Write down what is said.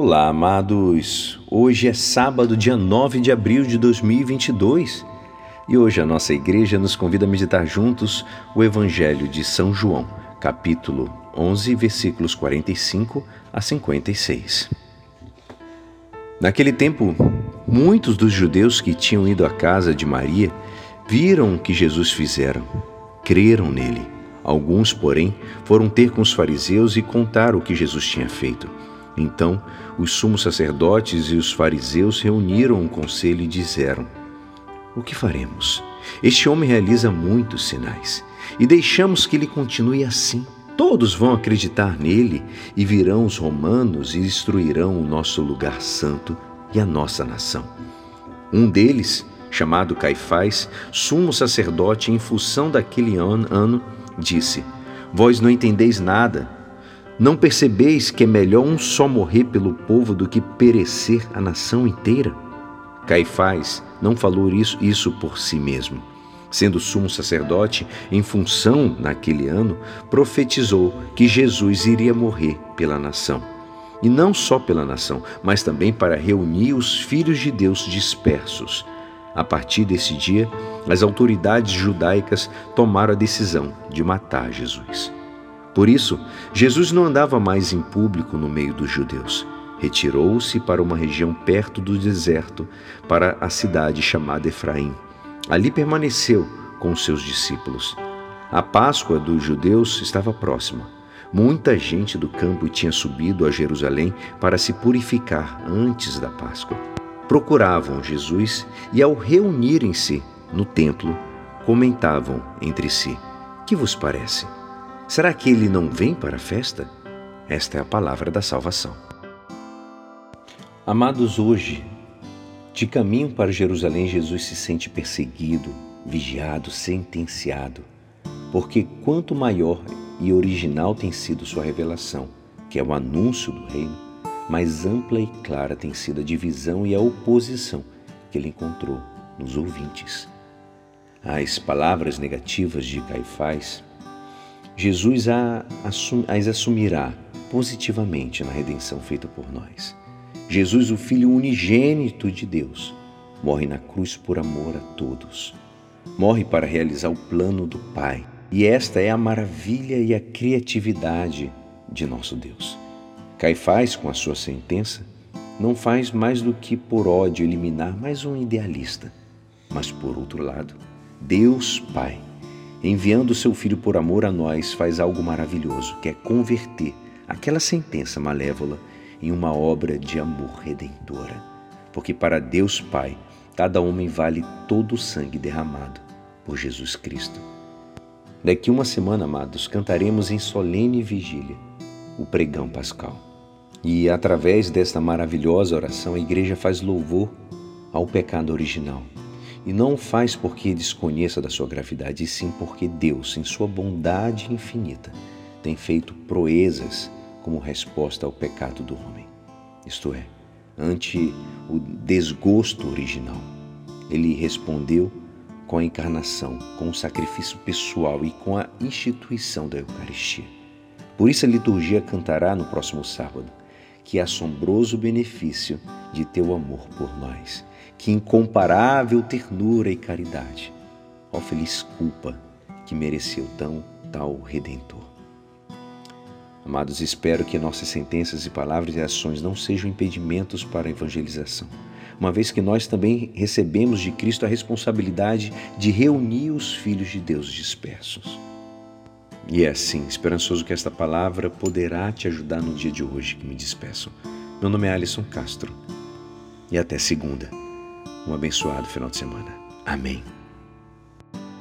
Olá, amados! Hoje é sábado, dia 9 de abril de 2022 e hoje a nossa igreja nos convida a meditar juntos o Evangelho de São João, capítulo 11, versículos 45 a 56. Naquele tempo, muitos dos judeus que tinham ido à casa de Maria viram o que Jesus fizeram, creram nele. Alguns, porém, foram ter com os fariseus e contaram o que Jesus tinha feito. Então, os sumos sacerdotes e os fariseus reuniram um conselho e disseram: O que faremos? Este homem realiza muitos sinais e deixamos que ele continue assim. Todos vão acreditar nele e virão os romanos e destruirão o nosso lugar santo e a nossa nação. Um deles, chamado Caifás, sumo sacerdote em função daquele ano, disse: Vós não entendeis nada não percebeis que é melhor um só morrer pelo povo do que perecer a nação inteira? Caifás não falou isso, isso por si mesmo. Sendo sumo sacerdote, em função, naquele ano, profetizou que Jesus iria morrer pela nação. E não só pela nação, mas também para reunir os filhos de Deus dispersos. A partir desse dia, as autoridades judaicas tomaram a decisão de matar Jesus. Por isso, Jesus não andava mais em público no meio dos judeus. Retirou-se para uma região perto do deserto, para a cidade chamada Efraim. Ali permaneceu com seus discípulos. A Páscoa dos judeus estava próxima. Muita gente do campo tinha subido a Jerusalém para se purificar antes da Páscoa. Procuravam Jesus e, ao reunirem-se no templo, comentavam entre si: Que vos parece? Será que ele não vem para a festa? Esta é a palavra da salvação. Amados, hoje, de caminho para Jerusalém, Jesus se sente perseguido, vigiado, sentenciado, porque quanto maior e original tem sido sua revelação, que é o anúncio do reino, mais ampla e clara tem sido a divisão e a oposição que ele encontrou nos ouvintes. As palavras negativas de Caifás Jesus as assumirá positivamente na redenção feita por nós. Jesus, o Filho unigênito de Deus, morre na cruz por amor a todos. Morre para realizar o plano do Pai. E esta é a maravilha e a criatividade de nosso Deus. Caifás, com a sua sentença, não faz mais do que por ódio eliminar mais um idealista. Mas, por outro lado, Deus Pai enviando seu Filho por amor a nós, faz algo maravilhoso, que é converter aquela sentença malévola em uma obra de amor redentora. Porque para Deus Pai, cada homem vale todo o sangue derramado por Jesus Cristo. Daqui uma semana, amados, cantaremos em solene vigília o pregão pascal. E através desta maravilhosa oração, a igreja faz louvor ao pecado original e não faz porque desconheça da sua gravidade, e sim porque Deus, em sua bondade infinita, tem feito proezas como resposta ao pecado do homem. Isto é, ante o desgosto original, ele respondeu com a encarnação, com o sacrifício pessoal e com a instituição da Eucaristia. Por isso a liturgia cantará no próximo sábado que assombroso benefício de teu amor por nós, que incomparável ternura e caridade. Ó feliz culpa que mereceu tão tal redentor. Amados, espero que nossas sentenças e palavras e ações não sejam impedimentos para a evangelização, uma vez que nós também recebemos de Cristo a responsabilidade de reunir os filhos de Deus dispersos. E é assim, esperançoso que esta palavra poderá te ajudar no dia de hoje que me despeço. Meu nome é Alisson Castro e até segunda. Um abençoado final de semana. Amém.